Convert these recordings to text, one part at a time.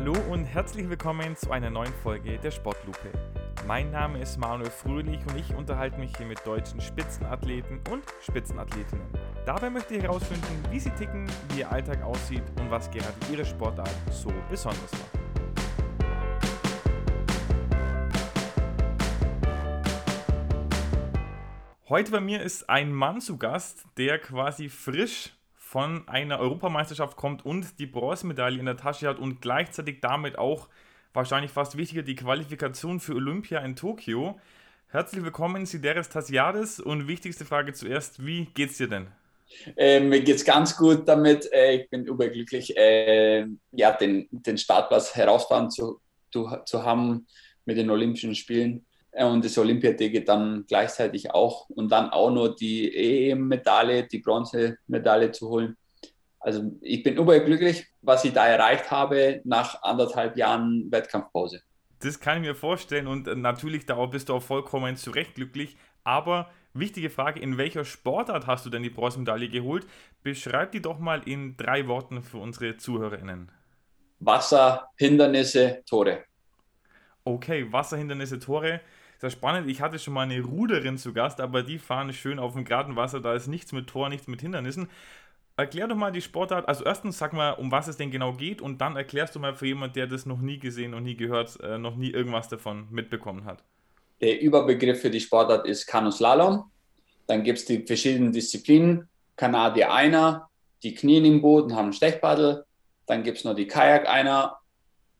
Hallo und herzlich willkommen zu einer neuen Folge der Sportlupe. Mein Name ist Manuel Fröhlich und ich unterhalte mich hier mit deutschen Spitzenathleten und Spitzenathletinnen. Dabei möchte ich herausfinden, wie sie ticken, wie ihr Alltag aussieht und was gerade ihre Sportart so besonders macht. Heute bei mir ist ein Mann zu Gast, der quasi frisch von einer Europameisterschaft kommt und die Bronzemedaille in der Tasche hat und gleichzeitig damit auch wahrscheinlich fast wichtiger die Qualifikation für Olympia in Tokio. Herzlich willkommen, Sideris Tasiades und wichtigste Frage zuerst, wie geht's dir denn? Äh, mir geht's ganz gut damit. Äh, ich bin überglücklich, äh, ja, den, den Startplatz herausfahren zu, zu, zu haben mit den Olympischen Spielen und das Olympiaticket dann gleichzeitig auch und dann auch nur die EM-Medaille, die Bronzemedaille zu holen. Also ich bin überglücklich, was ich da erreicht habe nach anderthalb Jahren Wettkampfpause. Das kann ich mir vorstellen und natürlich darauf bist du auch vollkommen zu Recht glücklich. Aber wichtige Frage, in welcher Sportart hast du denn die Bronzemedaille geholt? Beschreib die doch mal in drei Worten für unsere ZuhörerInnen. Wasser, Hindernisse, Tore. Okay, Wasserhindernisse, Tore sehr spannend. Ich hatte schon mal eine Ruderin zu Gast, aber die fahren schön auf dem geraden Wasser. Da ist nichts mit Tor, nichts mit Hindernissen. Erklär doch mal die Sportart. Also erstens sag mal, um was es denn genau geht und dann erklärst du mal für jemanden, der das noch nie gesehen und nie gehört, äh, noch nie irgendwas davon mitbekommen hat. Der Überbegriff für die Sportart ist Kanuslalom. Dann gibt es die verschiedenen Disziplinen. Kanadier einer, die knien im Boot und haben ein Stechpaddel. Dann gibt es noch die Kajak einer,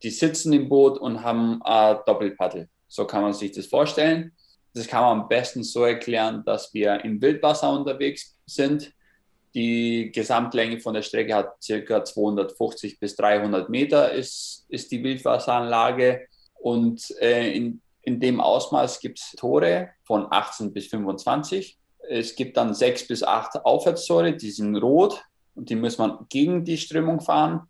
die sitzen im Boot und haben ein Doppelpaddel. So kann man sich das vorstellen. Das kann man am besten so erklären, dass wir im Wildwasser unterwegs sind. Die Gesamtlänge von der Strecke hat ca. 250 bis 300 Meter, ist, ist die Wildwasseranlage. Und äh, in, in dem Ausmaß gibt es Tore von 18 bis 25. Es gibt dann sechs bis acht Aufwärtstore, die sind rot und die muss man gegen die Strömung fahren.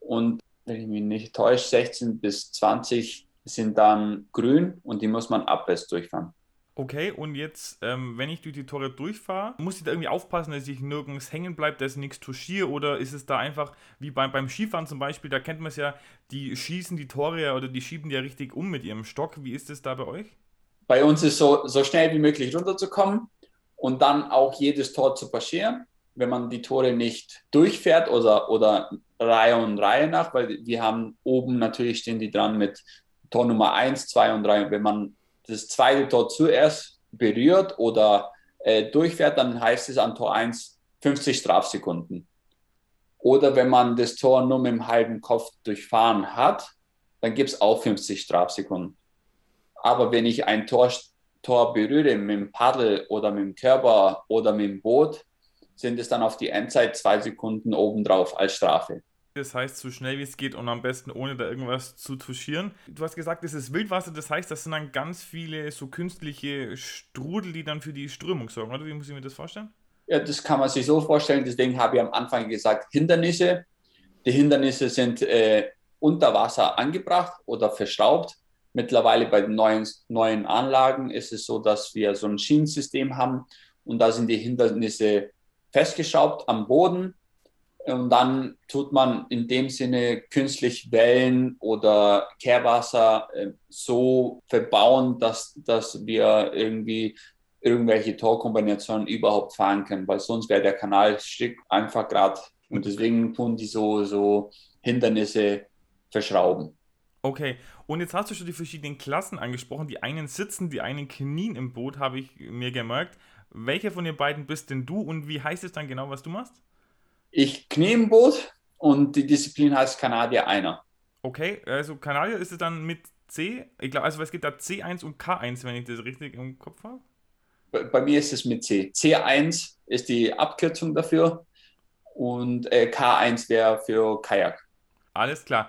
Und wenn ich mich nicht täusche, 16 bis 20 sind dann grün und die muss man abwärts durchfahren. Okay, und jetzt, ähm, wenn ich durch die Tore durchfahre, muss ich da irgendwie aufpassen, dass ich nirgends hängen bleibe, dass ich nichts touchiere? Oder ist es da einfach, wie beim, beim Skifahren zum Beispiel, da kennt man es ja, die schießen die Tore oder die schieben die ja richtig um mit ihrem Stock. Wie ist es da bei euch? Bei uns ist so, so schnell wie möglich runterzukommen und dann auch jedes Tor zu passieren. Wenn man die Tore nicht durchfährt oder, oder Reihe und Reihe nach, weil wir haben oben natürlich stehen die dran mit Tor Nummer 1, 2 und 3. Wenn man das zweite Tor zuerst berührt oder äh, durchfährt, dann heißt es an Tor 1 50 Strafsekunden. Oder wenn man das Tor nur mit dem halben Kopf durchfahren hat, dann gibt es auch 50 Strafsekunden. Aber wenn ich ein Tor, Tor berühre mit dem Paddel oder mit dem Körper oder mit dem Boot, sind es dann auf die Endzeit zwei Sekunden obendrauf als Strafe. Das heißt, so schnell wie es geht und am besten ohne da irgendwas zu touchieren. Du hast gesagt, es ist Wildwasser, das heißt, das sind dann ganz viele so künstliche Strudel, die dann für die Strömung sorgen, oder? Wie muss ich mir das vorstellen? Ja, das kann man sich so vorstellen. Deswegen habe ich am Anfang gesagt, Hindernisse. Die Hindernisse sind äh, unter Wasser angebracht oder verschraubt. Mittlerweile bei den neuen, neuen Anlagen ist es so, dass wir so ein Schienensystem haben und da sind die Hindernisse festgeschraubt am Boden und dann tut man in dem Sinne künstlich Wellen oder Kehrwasser äh, so verbauen, dass, dass wir irgendwie irgendwelche Torkombinationen überhaupt fahren können, weil sonst wäre der Kanalstück einfach gerade. Und deswegen tun die so, so Hindernisse verschrauben. Okay, und jetzt hast du schon die verschiedenen Klassen angesprochen. Die einen sitzen, die einen knien im Boot, habe ich mir gemerkt. Welcher von den beiden bist denn du und wie heißt es dann genau, was du machst? Ich knie im Boot und die Disziplin heißt Kanadier einer. Okay, also Kanadier ist es dann mit C? Ich glaube, also es gibt da C1 und K1, wenn ich das richtig im Kopf habe. Bei, bei mir ist es mit C. C1 ist die Abkürzung dafür und äh, K1 wäre für Kajak. Alles klar.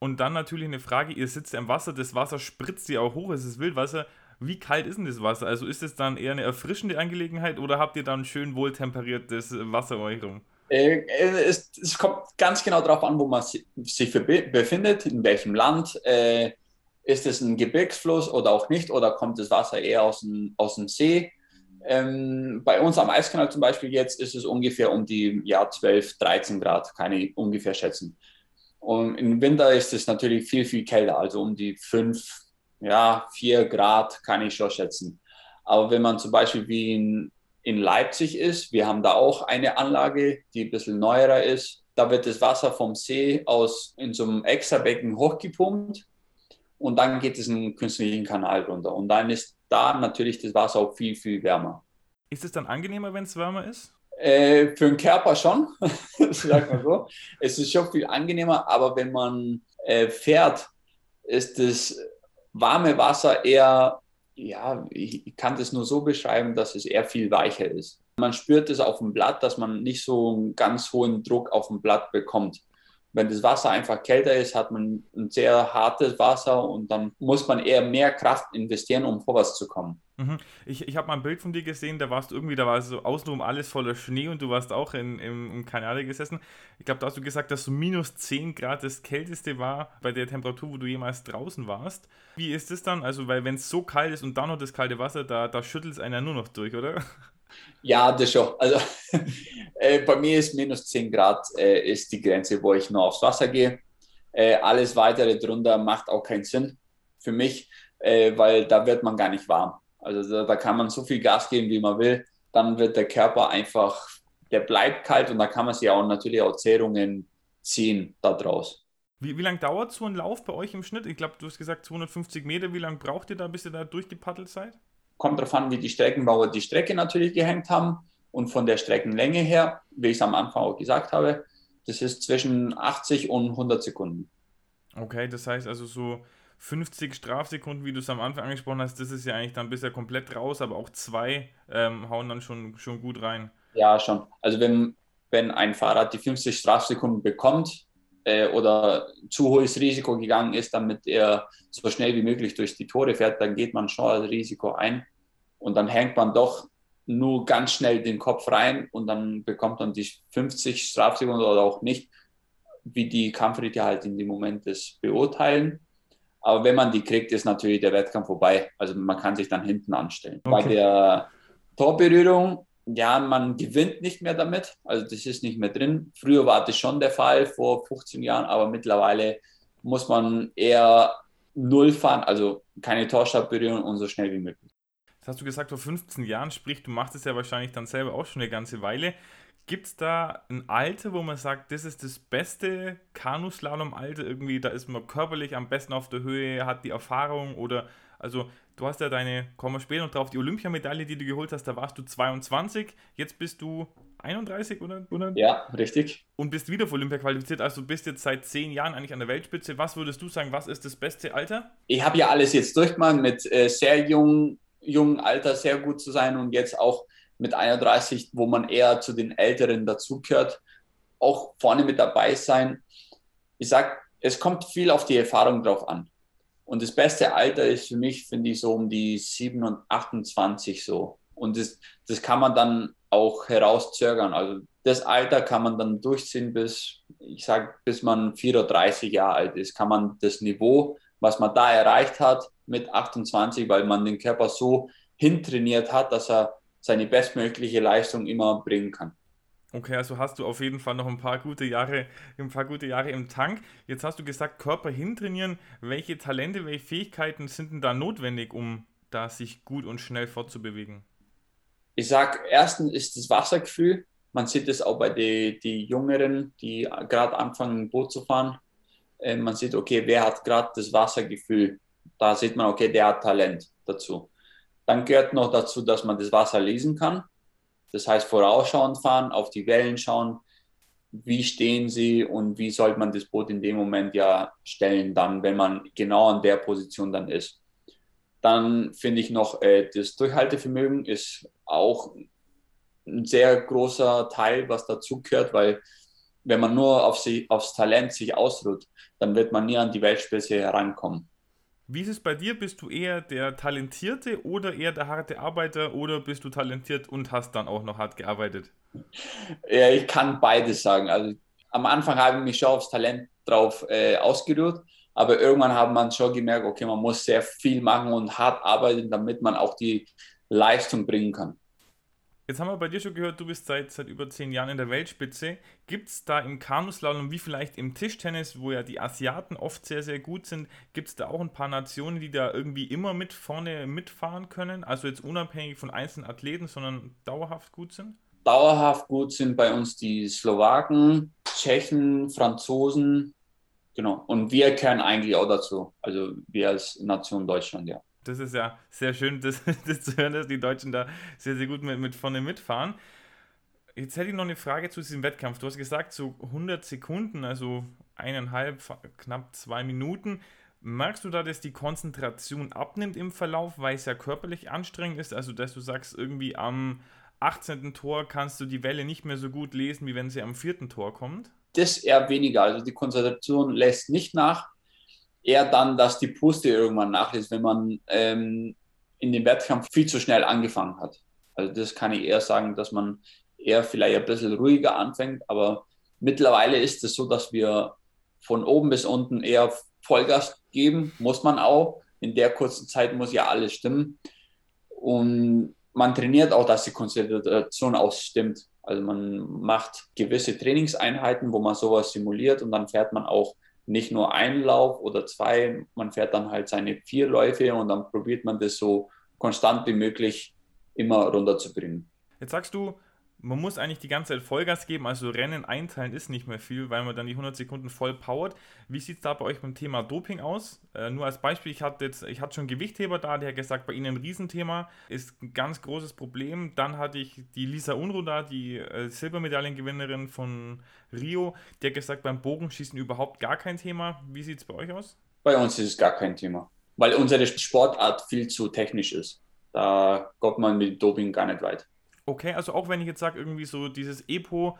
Und dann natürlich eine Frage, ihr sitzt im Wasser, das Wasser spritzt ja auch hoch, es ist Wildwasser. Wie kalt ist denn das Wasser? Also ist es dann eher eine erfrischende Angelegenheit oder habt ihr dann schön wohltemperiertes Wasser euch rum? Äh, es, es, kommt ganz genau darauf an, wo man sich befindet, in welchem Land. Äh, ist es ein Gebirgsfluss oder auch nicht? Oder kommt das Wasser eher aus dem, aus dem See? Ähm, bei uns am Eiskanal zum Beispiel jetzt ist es ungefähr um die ja, 12, 13 Grad, kann ich ungefähr schätzen. Und im Winter ist es natürlich viel, viel kälter, also um die 5, ja, 4 Grad kann ich schon schätzen. Aber wenn man zum Beispiel wie in, in Leipzig ist, wir haben da auch eine Anlage, die ein bisschen neuerer ist. Da wird das Wasser vom See aus in so einem Extrabecken hochgepumpt und dann geht es in einen künstlichen Kanal runter. Und dann ist da natürlich das Wasser auch viel, viel wärmer. Ist es dann angenehmer, wenn es wärmer ist? Äh, für den Körper schon, sag mal so. es ist schon viel angenehmer, aber wenn man äh, fährt, ist das warme Wasser eher, ja, ich kann das nur so beschreiben, dass es eher viel weicher ist. Man spürt es auf dem Blatt, dass man nicht so einen ganz hohen Druck auf dem Blatt bekommt. Wenn das Wasser einfach kälter ist, hat man ein sehr hartes Wasser und dann muss man eher mehr Kraft investieren, um vorwärts zu kommen. Mhm. Ich, ich habe mal ein Bild von dir gesehen, da warst du irgendwie, da war so außenrum alles voller Schnee und du warst auch in, im, im Kanal gesessen. Ich glaube, da hast du gesagt, dass so minus 10 Grad das kälteste war bei der Temperatur, wo du jemals draußen warst. Wie ist es dann? Also, weil wenn es so kalt ist und dann noch das kalte Wasser, da, da schüttelt es einer nur noch durch, oder? Ja, das schon. Also äh, bei mir ist minus 10 Grad äh, ist die Grenze, wo ich nur aufs Wasser gehe. Äh, alles weitere drunter macht auch keinen Sinn für mich, äh, weil da wird man gar nicht warm. Also da, da, kann man so viel Gas geben, wie man will. Dann wird der Körper einfach, der bleibt kalt und da kann man sich auch natürlich auch Zehrungen ziehen daraus. Wie, wie lange dauert so ein Lauf bei euch im Schnitt? Ich glaube, du hast gesagt 250 Meter. Wie lange braucht ihr da, bis ihr da durchgepaddelt seid? kommt darauf an, wie die Streckenbauer die Strecke natürlich gehängt haben. Und von der Streckenlänge her, wie ich es am Anfang auch gesagt habe, das ist zwischen 80 und 100 Sekunden. Okay, das heißt also so 50 Strafsekunden, wie du es am Anfang angesprochen hast, das ist ja eigentlich dann bisher komplett raus, aber auch zwei ähm, hauen dann schon, schon gut rein. Ja, schon. Also wenn, wenn ein Fahrrad die 50 Strafsekunden bekommt äh, oder zu hohes Risiko gegangen ist, damit er so schnell wie möglich durch die Tore fährt, dann geht man schon das Risiko ein und dann hängt man doch nur ganz schnell den Kopf rein und dann bekommt man die 50 Strafsekunden oder auch nicht, wie die Kampfrichter halt in dem Moment das beurteilen. Aber wenn man die kriegt, ist natürlich der Wettkampf vorbei. Also man kann sich dann hinten anstellen. Okay. Bei der Torberührung, ja, man gewinnt nicht mehr damit. Also das ist nicht mehr drin. Früher war das schon der Fall, vor 15 Jahren, aber mittlerweile muss man eher null fahren, also keine Torstabberührung und so schnell wie möglich hast du gesagt, vor 15 Jahren, sprich, du machst es ja wahrscheinlich dann selber auch schon eine ganze Weile. Gibt es da ein Alter, wo man sagt, das ist das beste Kanuslalom-Alter irgendwie, da ist man körperlich am besten auf der Höhe, hat die Erfahrung oder, also du hast ja deine, kommen wir später noch drauf, die Olympiamedaille, die du geholt hast, da warst du 22, jetzt bist du 31 oder? oder? Ja, richtig. Und bist wieder für Olympia qualifiziert, also bist jetzt seit zehn Jahren eigentlich an der Weltspitze. Was würdest du sagen, was ist das beste Alter? Ich habe ja alles jetzt durchgemacht mit äh, sehr jungen jungen Alter sehr gut zu sein und jetzt auch mit 31, wo man eher zu den Älteren dazugehört, auch vorne mit dabei sein. Ich sage, es kommt viel auf die Erfahrung drauf an. Und das beste Alter ist für mich, finde ich, so um die 7 und 28 so. Und das, das kann man dann auch herauszögern. Also das Alter kann man dann durchziehen bis, ich sage, bis man 34 Jahre alt ist, kann man das Niveau, was man da erreicht hat, mit 28, weil man den Körper so hintrainiert hat, dass er seine bestmögliche Leistung immer bringen kann. Okay, also hast du auf jeden Fall noch ein paar gute Jahre, ein paar gute Jahre im Tank. Jetzt hast du gesagt, Körper hintrainieren. Welche Talente, welche Fähigkeiten sind denn da notwendig, um da sich gut und schnell fortzubewegen? Ich sage, erstens ist das Wassergefühl. Man sieht es auch bei den die Jüngeren, die gerade anfangen, Boot zu fahren. Äh, man sieht, okay, wer hat gerade das Wassergefühl? Da sieht man, okay, der hat Talent dazu. Dann gehört noch dazu, dass man das Wasser lesen kann. Das heißt, vorausschauend fahren, auf die Wellen schauen, wie stehen sie und wie sollte man das Boot in dem Moment ja stellen, dann, wenn man genau an der Position dann ist. Dann finde ich noch, äh, das Durchhaltevermögen ist auch ein sehr großer Teil, was dazu gehört, weil wenn man nur auf sie, aufs Talent sich ausruht, dann wird man nie an die Weltspitze herankommen. Wie ist es bei dir? Bist du eher der Talentierte oder eher der harte Arbeiter oder bist du talentiert und hast dann auch noch hart gearbeitet? Ja, ich kann beides sagen. Also am Anfang habe ich mich schon aufs Talent drauf äh, ausgeruht, aber irgendwann hat man schon gemerkt, okay, man muss sehr viel machen und hart arbeiten, damit man auch die Leistung bringen kann. Jetzt haben wir bei dir schon gehört, du bist seit, seit über zehn Jahren in der Weltspitze. Gibt es da im Kanuslalom wie vielleicht im Tischtennis, wo ja die Asiaten oft sehr, sehr gut sind, gibt es da auch ein paar Nationen, die da irgendwie immer mit vorne mitfahren können? Also jetzt unabhängig von einzelnen Athleten, sondern dauerhaft gut sind? Dauerhaft gut sind bei uns die Slowaken, Tschechen, Franzosen, genau. Und wir gehören eigentlich auch dazu. Also wir als Nation Deutschland, ja das ist ja sehr schön, das, das, zu hören, dass die Deutschen da sehr, sehr gut mit, mit vorne mitfahren. Jetzt hätte ich noch eine Frage zu diesem Wettkampf. Du hast gesagt, so 100 Sekunden, also eineinhalb, knapp zwei Minuten. Merkst du da, dass die Konzentration abnimmt im Verlauf, weil es ja körperlich anstrengend ist? Also, dass du sagst, irgendwie am 18. Tor kannst du die Welle nicht mehr so gut lesen, wie wenn sie am vierten Tor kommt? Das eher weniger. Also, die Konzentration lässt nicht nach eher dann, dass die Puste irgendwann nachlässt, wenn man ähm, in dem Wettkampf viel zu schnell angefangen hat. Also das kann ich eher sagen, dass man eher vielleicht ein bisschen ruhiger anfängt, aber mittlerweile ist es so, dass wir von oben bis unten eher Vollgas geben, muss man auch. In der kurzen Zeit muss ja alles stimmen. Und man trainiert auch, dass die Konzentration auch stimmt. Also man macht gewisse Trainingseinheiten, wo man sowas simuliert und dann fährt man auch nicht nur einen Lauf oder zwei, man fährt dann halt seine vier Läufe und dann probiert man das so konstant wie möglich immer runterzubringen. Jetzt sagst du, man muss eigentlich die ganze Zeit Vollgas geben, also Rennen einteilen ist nicht mehr viel, weil man dann die 100 Sekunden voll powert. Wie sieht es da bei euch beim Thema Doping aus? Äh, nur als Beispiel, ich hatte jetzt, ich hatte schon Gewichtheber da, der hat gesagt, bei Ihnen ein Riesenthema, ist ein ganz großes Problem. Dann hatte ich die Lisa Unruh da, die äh, Silbermedaillengewinnerin von Rio, der hat gesagt, beim Bogenschießen überhaupt gar kein Thema. Wie sieht es bei euch aus? Bei uns ist es gar kein Thema, weil unsere Sportart viel zu technisch ist. Da kommt man mit Doping gar nicht weit. Okay, also auch wenn ich jetzt sage, irgendwie so dieses Epo,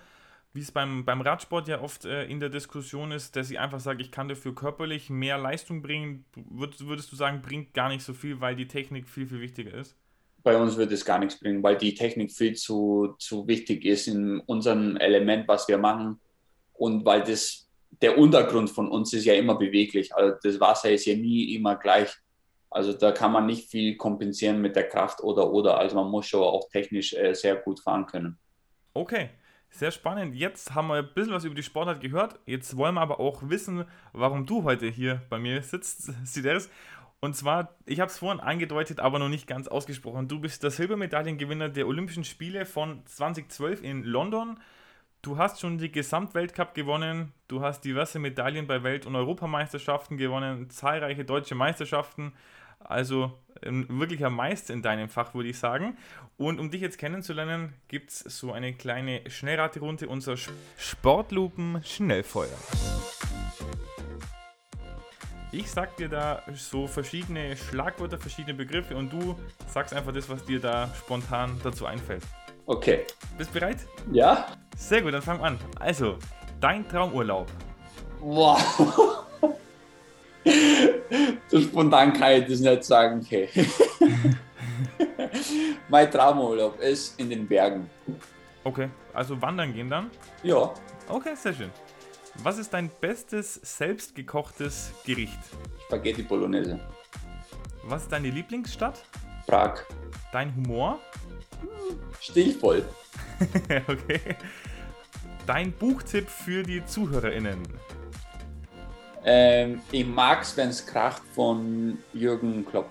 wie es beim, beim Radsport ja oft äh, in der Diskussion ist, dass ich einfach sage, ich kann dafür körperlich mehr Leistung bringen, würd, würdest du sagen, bringt gar nicht so viel, weil die Technik viel, viel wichtiger ist? Bei uns wird es gar nichts bringen, weil die Technik viel zu, zu wichtig ist in unserem Element, was wir machen. Und weil das der Untergrund von uns ist ja immer beweglich. Also das Wasser ist ja nie immer gleich. Also da kann man nicht viel kompensieren mit der Kraft oder oder. Also man muss schon auch technisch äh, sehr gut fahren können. Okay, sehr spannend. Jetzt haben wir ein bisschen was über die Sportart gehört. Jetzt wollen wir aber auch wissen, warum du heute hier bei mir sitzt, Sideris. Und zwar, ich habe es vorhin angedeutet, aber noch nicht ganz ausgesprochen. Du bist der Silbermedaillengewinner der Olympischen Spiele von 2012 in London. Du hast schon die Gesamtweltcup gewonnen, du hast diverse Medaillen bei Welt- und Europameisterschaften gewonnen, zahlreiche deutsche Meisterschaften. Also ein wirklicher Meister in deinem Fach, würde ich sagen. Und um dich jetzt kennenzulernen, gibt es so eine kleine Schnellraterunde, unser Sportlupen Schnellfeuer. Ich sag dir da so verschiedene Schlagwörter, verschiedene Begriffe und du sagst einfach das, was dir da spontan dazu einfällt. Okay. Bist bereit? Ja. Sehr gut, dann fang an. Also, dein Traumurlaub. Boah. so spontan kann ich das nicht sagen. Okay. mein Traumurlaub ist in den Bergen. Okay, also wandern gehen dann? Ja. Okay, sehr schön. Was ist dein bestes selbstgekochtes Gericht? Spaghetti Bolognese. Was ist deine Lieblingsstadt? Prag. Dein Humor? Stilvoll. okay. Dein Buchtipp für die ZuhörerInnen? Ähm, ich mag's, wenn's kracht von Jürgen Klopp.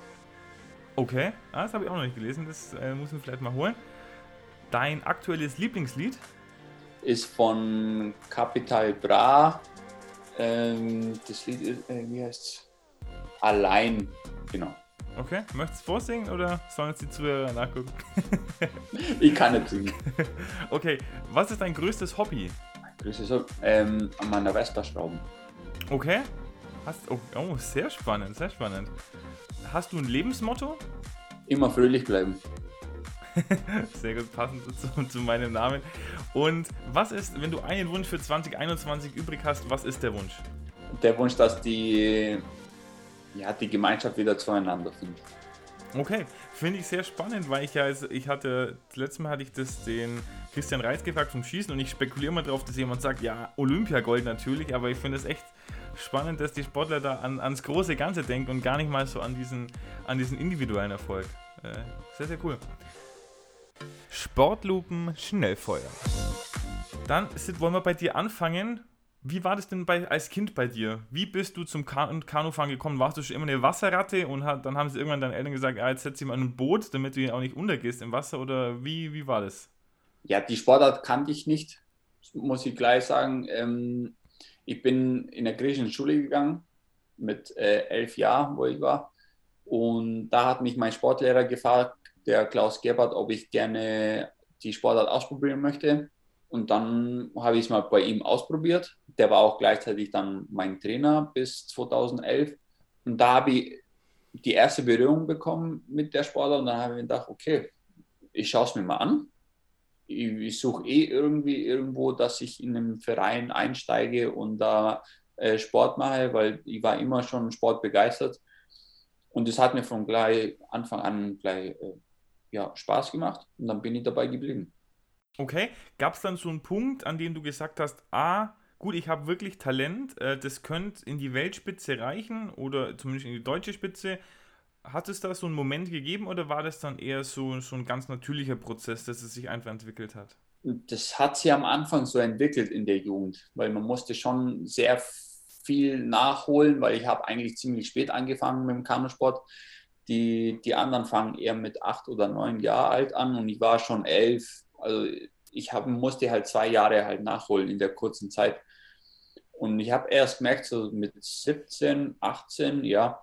Okay, ah, das habe ich auch noch nicht gelesen, das äh, muss ich vielleicht mal holen. Dein aktuelles Lieblingslied? Ist von Capital Bra. Ähm, das Lied ist, äh, wie heißt's? Allein, genau. Okay, möchtest du vorsingen oder sollen es die Zuhörer nachgucken? ich kann nicht singen. Okay, was ist dein größtes Hobby? Mein größtes Hobby? Ähm, an meiner Vespa schrauben. Okay. Hast, oh, oh, sehr spannend, sehr spannend. Hast du ein Lebensmotto? Immer fröhlich bleiben. sehr gut, passend zu, zu meinem Namen. Und was ist, wenn du einen Wunsch für 2021 übrig hast, was ist der Wunsch? Der Wunsch, dass die, ja, die Gemeinschaft wieder zueinander findet. Okay, finde ich sehr spannend, weil ich ja, also ich hatte, das letzte Mal hatte ich das den Christian Reis gefragt vom Schießen und ich spekuliere mal drauf, dass jemand sagt, ja, Olympiagold natürlich, aber ich finde es echt spannend, dass die Sportler da an, ans große Ganze denken und gar nicht mal so an diesen, an diesen individuellen Erfolg. Äh, sehr, sehr cool. Sportlupen Schnellfeuer. Dann Sid, wollen wir bei dir anfangen. Wie war das denn bei, als Kind bei dir? Wie bist du zum kan Kanufahren gekommen? Warst du schon immer eine Wasserratte und hat, dann haben sie irgendwann deinen Eltern gesagt, ah, jetzt setz dich mal in ein Boot, damit du auch nicht untergehst im Wasser? Oder wie, wie war das? Ja, die Sportart kannte ich nicht, muss ich gleich sagen. Ähm, ich bin in der griechischen Schule gegangen mit äh, elf Jahren, wo ich war. Und da hat mich mein Sportlehrer gefragt, der Klaus Gebhardt, ob ich gerne die Sportart ausprobieren möchte. Und dann habe ich es mal bei ihm ausprobiert. Der war auch gleichzeitig dann mein Trainer bis 2011. Und da habe ich die erste Berührung bekommen mit der Sportart. Und dann habe ich gedacht, okay, ich schaue es mir mal an. Ich, ich suche eh irgendwie irgendwo, dass ich in einem Verein einsteige und da äh, Sport mache, weil ich war immer schon sportbegeistert. Und es hat mir von gleich Anfang an gleich äh, ja, Spaß gemacht und dann bin ich dabei geblieben. Okay, gab es dann so einen Punkt, an dem du gesagt hast, ah, gut, ich habe wirklich Talent, äh, das könnte in die Weltspitze reichen oder zumindest in die deutsche Spitze. Hat es da so einen Moment gegeben oder war das dann eher so, so ein ganz natürlicher Prozess, dass es sich einfach entwickelt hat? Das hat sich am Anfang so entwickelt in der Jugend, weil man musste schon sehr viel nachholen, weil ich habe eigentlich ziemlich spät angefangen mit dem Kanusport. Die, die anderen fangen eher mit acht oder neun Jahren alt an und ich war schon elf. Also ich hab, musste halt zwei Jahre halt nachholen in der kurzen Zeit. Und ich habe erst gemerkt, so mit 17, 18, ja,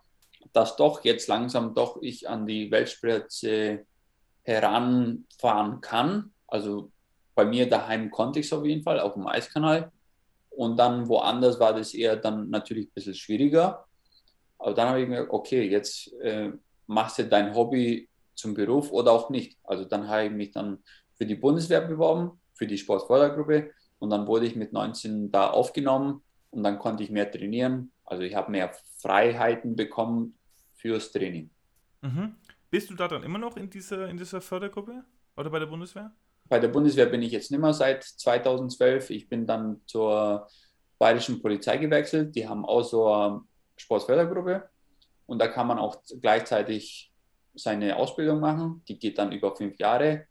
dass doch jetzt langsam doch ich an die Weltspitze heranfahren kann. Also bei mir daheim konnte ich es auf jeden Fall, auf dem Eiskanal. Und dann woanders war das eher dann natürlich ein bisschen schwieriger. Aber dann habe ich mir okay, jetzt äh, machst du dein Hobby zum Beruf oder auch nicht. Also dann habe ich mich dann für die Bundeswehr beworben, für die Sportfördergruppe. Und dann wurde ich mit 19 da aufgenommen und dann konnte ich mehr trainieren. Also ich habe mehr Freiheiten bekommen fürs Training. Mhm. Bist du da dann immer noch in dieser, in dieser Fördergruppe oder bei der Bundeswehr? Bei der Bundeswehr bin ich jetzt nicht mehr seit 2012. Ich bin dann zur Bayerischen Polizei gewechselt. Die haben auch so eine Sportfördergruppe und da kann man auch gleichzeitig seine Ausbildung machen. Die geht dann über fünf Jahre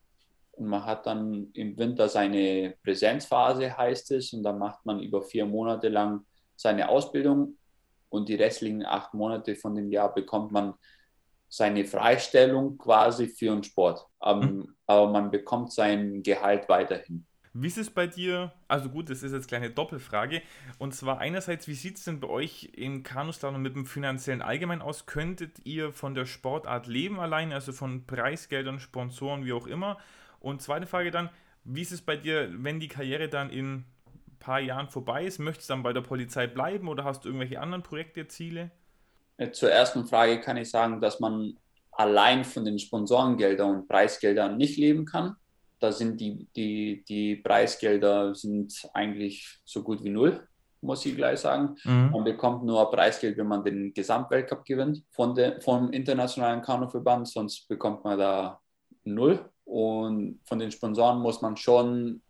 und man hat dann im Winter seine Präsenzphase, heißt es, und dann macht man über vier Monate lang seine Ausbildung und die restlichen acht Monate von dem Jahr bekommt man seine Freistellung quasi für den Sport. Mhm. Aber man bekommt sein Gehalt weiterhin. Wie ist es bei dir? Also gut, das ist jetzt eine kleine Doppelfrage. Und zwar einerseits, wie sieht es denn bei euch im Kanuslalom mit dem finanziellen Allgemein aus? Könntet ihr von der Sportart leben alleine, also von Preisgeldern, Sponsoren, wie auch immer? Und zweite Frage dann, wie ist es bei dir, wenn die Karriere dann in ein paar Jahren vorbei ist? Möchtest du dann bei der Polizei bleiben oder hast du irgendwelche anderen Projekte, Ziele? Zur ersten Frage kann ich sagen, dass man allein von den Sponsorengeldern und Preisgeldern nicht leben kann. Da sind die, die, die Preisgelder sind eigentlich so gut wie null, muss ich gleich sagen. Mhm. Man bekommt nur Preisgeld, wenn man den Gesamtweltcup gewinnt von der, vom Internationalen Kanuverband, sonst bekommt man da null. Und von den Sponsoren muss man schon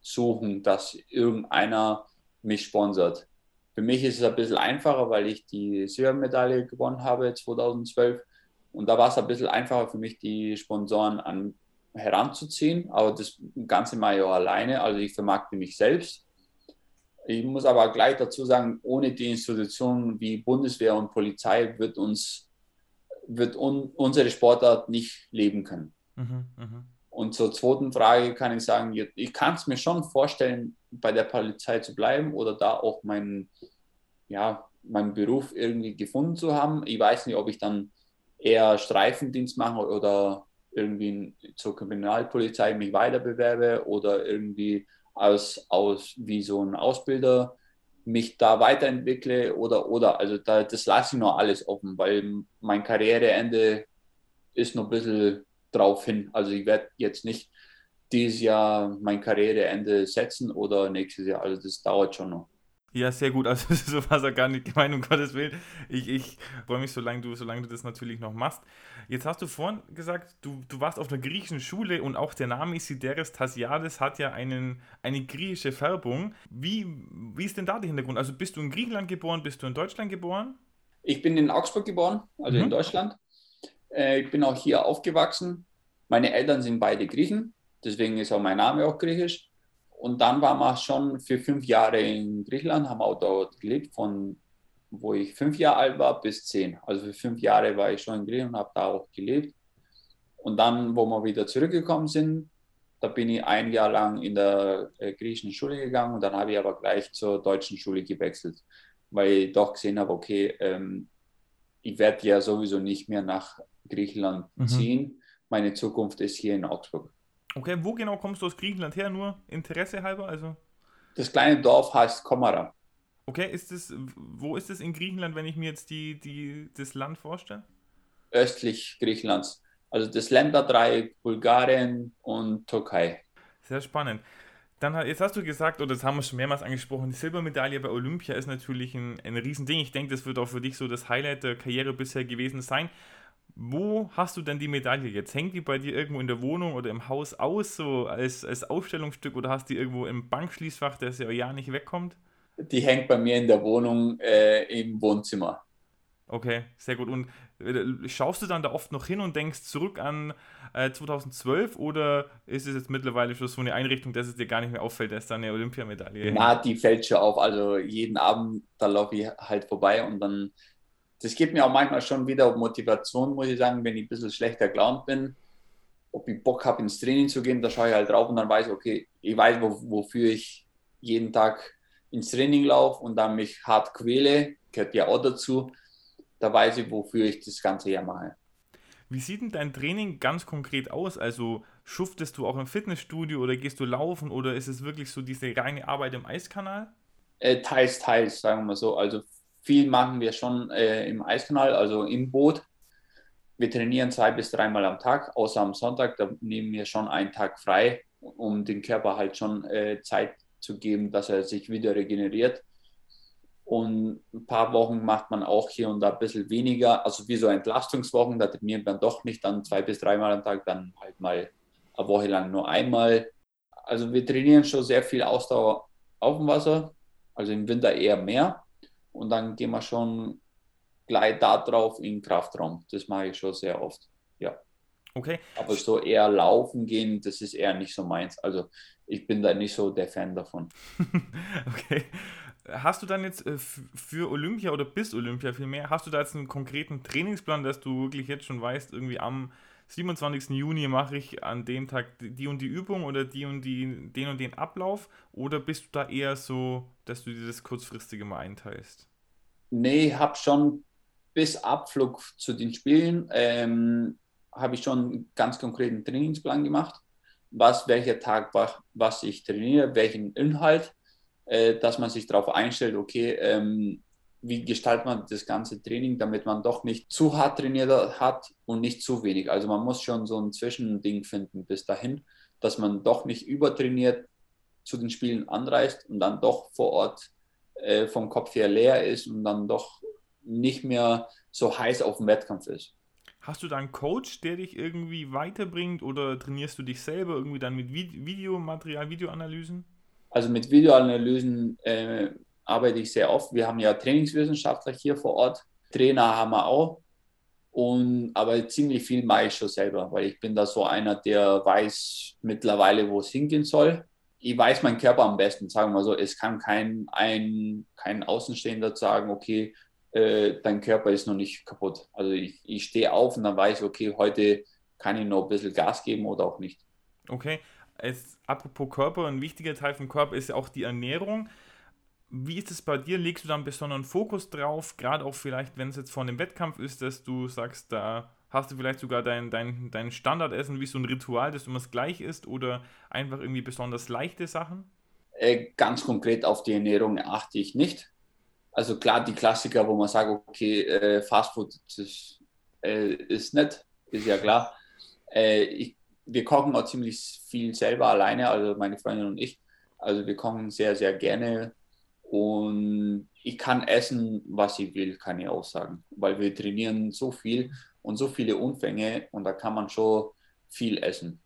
suchen, dass irgendeiner mich sponsert. Für mich ist es ein bisschen einfacher, weil ich die Silbermedaille gewonnen habe 2012. Und da war es ein bisschen einfacher für mich, die Sponsoren an, heranzuziehen. Aber das Ganze mache ich auch alleine. Also ich vermarkte mich selbst. Ich muss aber gleich dazu sagen, ohne die Institutionen wie Bundeswehr und Polizei wird uns wird un, unsere Sportart nicht leben können. Mhm, mh. Und zur zweiten Frage kann ich sagen, ich kann es mir schon vorstellen, bei der Polizei zu bleiben oder da auch meinen, ja, meinen Beruf irgendwie gefunden zu haben. Ich weiß nicht, ob ich dann eher Streifendienst mache oder irgendwie zur Kriminalpolizei mich weiter bewerbe oder irgendwie als, aus wie so ein Ausbilder mich da weiterentwickle oder oder also da, das lasse ich noch alles offen, weil mein Karriereende ist noch ein bisschen drauf hin. Also ich werde jetzt nicht dieses Jahr mein Karriereende setzen oder nächstes Jahr. Also das dauert schon noch. Ja, sehr gut. Also so war es ja gar nicht gemeint, um Gottes Willen. Ich, ich freue mich, solange du, solange du das natürlich noch machst. Jetzt hast du vorhin gesagt, du, du warst auf einer griechischen Schule und auch der Name Isideres Tasiades hat ja einen, eine griechische Färbung. Wie, wie ist denn da der Hintergrund? Also bist du in Griechenland geboren, bist du in Deutschland geboren? Ich bin in Augsburg geboren, also mhm. in Deutschland. Äh, ich bin auch hier aufgewachsen Meine Eltern sind beide Griechen, deswegen ist auch mein Name auch griechisch. Und dann waren wir schon für fünf Jahre in Griechenland, haben auch dort gelebt, von wo ich fünf Jahre alt war bis zehn. Also für fünf Jahre war ich schon in Griechenland und habe da auch gelebt. Und dann, wo wir wieder zurückgekommen sind, da bin ich ein Jahr lang in der äh, griechischen Schule gegangen und dann habe ich aber gleich zur deutschen Schule gewechselt, weil ich doch gesehen habe, okay, ähm, ich werde ja sowieso nicht mehr nach Griechenland mhm. ziehen. Meine Zukunft ist hier in Augsburg. Okay, wo genau kommst du aus Griechenland her? Nur Interesse halber? Also? Das kleine Dorf heißt Komara. Okay, ist das, wo ist es in Griechenland, wenn ich mir jetzt die, die, das Land vorstelle? Östlich Griechenlands. Also das Länderdreieck, Bulgarien und Türkei. Sehr spannend. Dann jetzt hast du gesagt, oder das haben wir schon mehrmals angesprochen, die Silbermedaille bei Olympia ist natürlich ein, ein Riesending. Ich denke, das wird auch für dich so das Highlight der Karriere bisher gewesen sein. Wo hast du denn die Medaille jetzt? Hängt die bei dir irgendwo in der Wohnung oder im Haus aus, so als, als Ausstellungsstück oder hast du die irgendwo im Bankschließfach, das ja ja nicht wegkommt? Die hängt bei mir in der Wohnung äh, im Wohnzimmer. Okay, sehr gut. Und äh, schaust du dann da oft noch hin und denkst zurück an äh, 2012 oder ist es jetzt mittlerweile schon so eine Einrichtung, dass es dir gar nicht mehr auffällt, dass da eine Olympiamedaille Na, die fällt schon auf. Also jeden Abend, da laufe ich halt vorbei und dann, das gibt mir auch manchmal schon wieder Motivation, muss ich sagen, wenn ich ein bisschen schlechter gelaunt bin, ob ich Bock habe, ins Training zu gehen, da schaue ich halt drauf und dann weiß ich, okay, ich weiß, wo, wofür ich jeden Tag ins Training laufe und dann mich hart quäle, gehört ja auch dazu da weiß ich, wofür ich das ganze Jahr mache. Wie sieht denn dein Training ganz konkret aus? Also schuftest du auch im Fitnessstudio oder gehst du laufen oder ist es wirklich so diese reine Arbeit im Eiskanal? Äh, teils, teils, sagen wir so. Also viel machen wir schon äh, im Eiskanal, also im Boot. Wir trainieren zwei bis dreimal am Tag, außer am Sonntag, da nehmen wir schon einen Tag frei, um dem Körper halt schon äh, Zeit zu geben, dass er sich wieder regeneriert. Und ein paar Wochen macht man auch hier und da ein bisschen weniger, also wie so Entlastungswochen, da trainiert man doch nicht dann zwei bis dreimal am Tag, dann halt mal eine Woche lang nur einmal. Also wir trainieren schon sehr viel Ausdauer auf dem Wasser, also im Winter eher mehr. Und dann gehen wir schon gleich da drauf in den Kraftraum. Das mache ich schon sehr oft, ja. Okay. Aber so eher laufen gehen, das ist eher nicht so meins. Also ich bin da nicht so der Fan davon. okay. Hast du dann jetzt äh, für Olympia oder bis Olympia vielmehr, hast du da jetzt einen konkreten Trainingsplan, dass du wirklich jetzt schon weißt, irgendwie am 27. Juni mache ich an dem Tag die und die Übung oder die und die, den und den Ablauf? Oder bist du da eher so, dass du dir das kurzfristige mal einteilst? Nee, habe schon bis Abflug zu den Spielen, ähm, habe ich schon einen ganz konkreten Trainingsplan gemacht, was welcher Tag was ich trainiere, welchen Inhalt äh, dass man sich darauf einstellt, okay, ähm, wie gestaltet man das ganze Training, damit man doch nicht zu hart trainiert hat und nicht zu wenig. Also man muss schon so ein Zwischending finden bis dahin, dass man doch nicht übertrainiert zu den Spielen anreist und dann doch vor Ort äh, vom Kopf her leer ist und dann doch nicht mehr so heiß auf dem Wettkampf ist. Hast du da einen Coach, der dich irgendwie weiterbringt oder trainierst du dich selber irgendwie dann mit Videomaterial, Videoanalysen? Also mit Videoanalysen äh, arbeite ich sehr oft. Wir haben ja Trainingswissenschaftler hier vor Ort. Trainer haben wir auch. Und, aber ziemlich viel mache ich schon selber, weil ich bin da so einer, der weiß mittlerweile, wo es hingehen soll. Ich weiß meinen Körper am besten, sagen wir so. Es kann kein, ein, kein Außenstehender sagen, okay, äh, dein Körper ist noch nicht kaputt. Also ich, ich stehe auf und dann weiß ich, okay, heute kann ich noch ein bisschen Gas geben oder auch nicht. Okay, es, apropos Körper, ein wichtiger Teil vom Körper ist ja auch die Ernährung. Wie ist es bei dir? Legst du da einen besonderen Fokus drauf? Gerade auch vielleicht, wenn es jetzt vor einem Wettkampf ist, dass du sagst, da hast du vielleicht sogar dein, dein, dein Standardessen wie so ein Ritual, dass du immer das gleich isst oder einfach irgendwie besonders leichte Sachen? Äh, ganz konkret auf die Ernährung achte ich nicht. Also klar, die Klassiker, wo man sagt, okay, äh, Fastfood das, äh, ist nett, ist ja klar. Ich wir kochen auch ziemlich viel selber alleine, also meine Freundin und ich. Also wir kochen sehr, sehr gerne und ich kann essen, was ich will, kann ich auch sagen, weil wir trainieren so viel und so viele Umfänge und da kann man schon viel essen.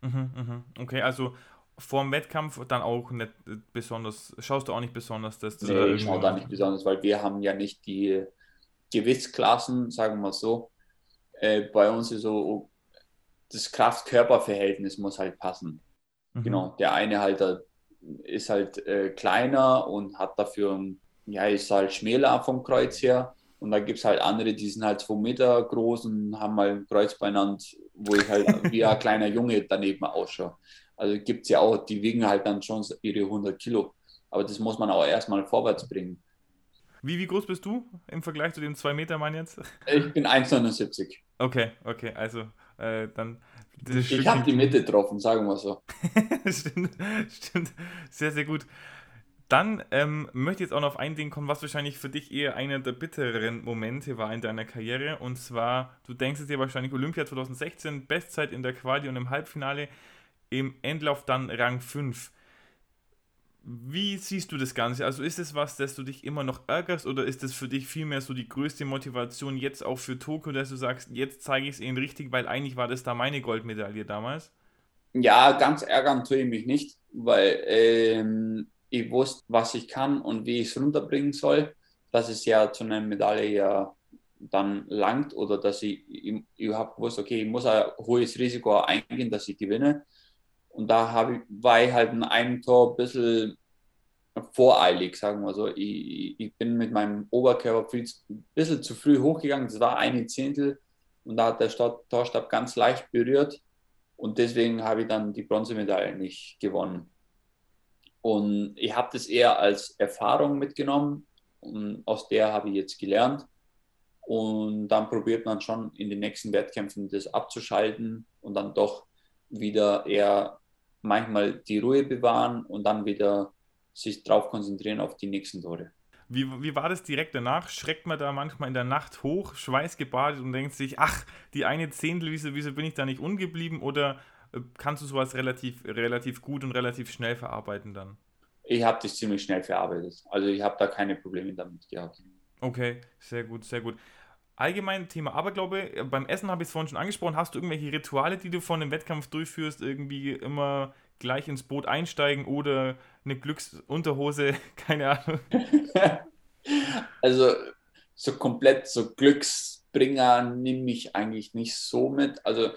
Mhm, mhm. Okay, also vor dem Wettkampf dann auch nicht besonders, schaust du auch nicht besonders, dass du nee, da ich schaue da nicht besonders, weil wir haben ja nicht die Gewichtsklassen, sagen wir so. Äh, bei uns ist so das Kraft-Körper-Verhältnis muss halt passen. Mhm. Genau, der eine halt ist halt äh, kleiner und hat dafür, ja, ist halt schmäler vom Kreuz her. Und da gibt es halt andere, die sind halt zwei Meter groß und haben mal ein Kreuzbeinand, wo ich halt wie ein kleiner Junge daneben ausschaue. Also gibt es ja auch, die wiegen halt dann schon ihre 100 Kilo. Aber das muss man auch erstmal vorwärts bringen. Wie, wie groß bist du im Vergleich zu dem 2 Meter Mann jetzt? Ich bin 1,79. Okay, okay, also äh, dann. Ich habe die Mitte getroffen, sagen wir so. stimmt, stimmt. Sehr, sehr gut. Dann ähm, möchte ich jetzt auch noch auf ein Ding kommen, was wahrscheinlich für dich eher einer der bittereren Momente war in deiner Karriere. Und zwar, du denkst es dir wahrscheinlich Olympia 2016, Bestzeit in der Quali und im Halbfinale, im Endlauf dann Rang 5. Wie siehst du das Ganze? Also ist es was, dass du dich immer noch ärgerst oder ist es für dich vielmehr so die größte Motivation jetzt auch für Tokio, dass du sagst, jetzt zeige ich es ihnen richtig, weil eigentlich war das da meine Goldmedaille damals? Ja, ganz ärgern tue ich mich nicht, weil ähm, ich wusste, was ich kann und wie ich es runterbringen soll, dass es ja zu einer Medaille ja dann langt oder dass ich, ich, ich habe gewusst, okay, ich muss ein hohes Risiko eingehen, dass ich gewinne. Und da ich, war ich halt in einem Tor ein bisschen voreilig, sagen wir so. Ich, ich bin mit meinem Oberkörper viel, ein bisschen zu früh hochgegangen, das war eine Zehntel und da hat der Torstab ganz leicht berührt und deswegen habe ich dann die Bronzemedaille nicht gewonnen. Und ich habe das eher als Erfahrung mitgenommen und aus der habe ich jetzt gelernt. Und dann probiert man schon in den nächsten Wettkämpfen das abzuschalten und dann doch wieder eher manchmal die Ruhe bewahren und dann wieder sich darauf konzentrieren auf die nächsten Tore. Wie, wie war das direkt danach? Schreckt man da manchmal in der Nacht hoch, schweißgebadet und denkt sich, ach, die eine Zehntel, wieso, wieso bin ich da nicht ungeblieben? Oder äh, kannst du sowas relativ, relativ gut und relativ schnell verarbeiten dann? Ich habe das ziemlich schnell verarbeitet. Also ich habe da keine Probleme damit gehabt. Okay, sehr gut, sehr gut allgemein Thema Aberglaube. Äh, beim Essen habe ich es vorhin schon angesprochen. Hast du irgendwelche Rituale, die du vor einem Wettkampf durchführst? Irgendwie immer gleich ins Boot einsteigen oder eine Glücksunterhose? Keine Ahnung. also so komplett so Glücksbringer nehme ich eigentlich nicht so mit. Also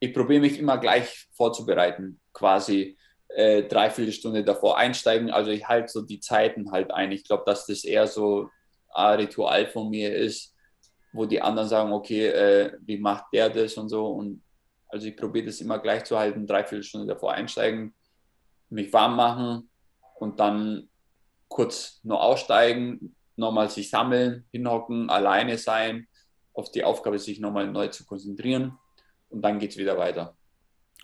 ich probiere mich immer gleich vorzubereiten, quasi äh, dreiviertel Stunde davor einsteigen. Also ich halte so die Zeiten halt ein. Ich glaube, dass das eher so ein Ritual von mir ist wo die anderen sagen, okay, äh, wie macht der das und so. Und also ich probiere das immer gleich zu halten, dreiviertel Stunde davor einsteigen, mich warm machen und dann kurz nur aussteigen, nochmal sich sammeln, hinhocken, alleine sein, auf die Aufgabe sich nochmal neu zu konzentrieren und dann geht es wieder weiter.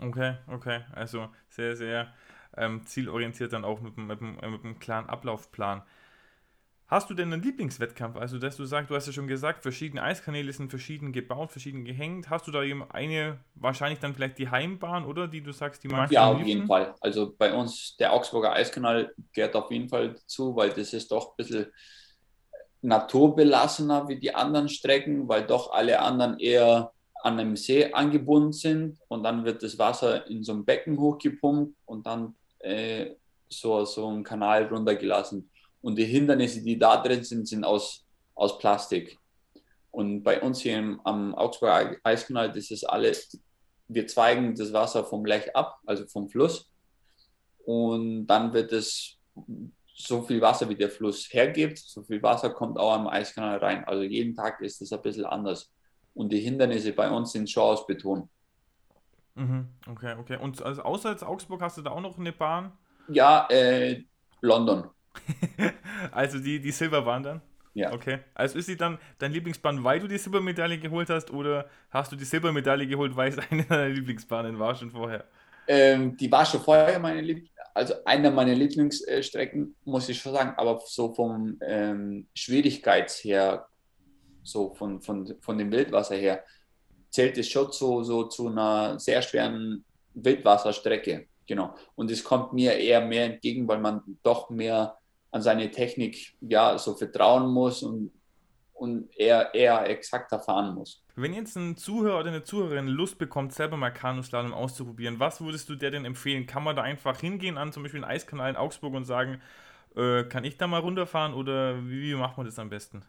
Okay, okay, also sehr, sehr ähm, zielorientiert dann auch mit, mit, mit, mit einem klaren Ablaufplan. Hast du denn einen Lieblingswettkampf? Also, dass du sagst, du hast ja schon gesagt, verschiedene Eiskanäle sind verschieden gebaut, verschieden gehängt. Hast du da eben eine, wahrscheinlich dann vielleicht die Heimbahn, oder? Die du sagst, die magst Ja, auf jeden Fall. Also bei uns, der Augsburger Eiskanal gehört auf jeden Fall dazu, weil das ist doch ein bisschen naturbelassener wie die anderen Strecken, weil doch alle anderen eher an einem See angebunden sind und dann wird das Wasser in so ein Becken hochgepumpt und dann äh, so, so ein Kanal runtergelassen. Und die Hindernisse, die da drin sind, sind aus, aus Plastik. Und bei uns hier im, am Augsburger Eiskanal, das ist alles, wir zweigen das Wasser vom Lech ab, also vom Fluss. Und dann wird es so viel Wasser, wie der Fluss hergibt, so viel Wasser kommt auch am Eiskanal rein. Also jeden Tag ist es ein bisschen anders. Und die Hindernisse bei uns sind schon aus Beton. Mhm, okay, okay. Und also außer jetzt Augsburg hast du da auch noch eine Bahn? Ja, äh, London. also die, die Silberbahn dann? Ja. Okay. Also ist sie dann dein Lieblingsbahn, weil du die Silbermedaille geholt hast oder hast du die Silbermedaille geholt, weil es eine deiner Lieblingsbahnen war schon vorher? Ähm, die war schon vorher meine Lieblings also eine meiner Lieblingsstrecken, muss ich schon sagen, aber so vom ähm, Schwierigkeits her, so von, von, von dem Wildwasser her, zählt es schon so, so zu einer sehr schweren Wildwasserstrecke. Genau. Und es kommt mir eher mehr entgegen, weil man doch mehr an seine Technik ja so vertrauen muss und, und eher, eher exakter fahren muss. Wenn jetzt ein Zuhörer oder eine Zuhörerin Lust bekommt, selber mal Kanuslalom auszuprobieren, was würdest du dir denn empfehlen? Kann man da einfach hingehen an zum Beispiel einen Eiskanal in Augsburg und sagen, äh, kann ich da mal runterfahren oder wie, wie macht man das am besten?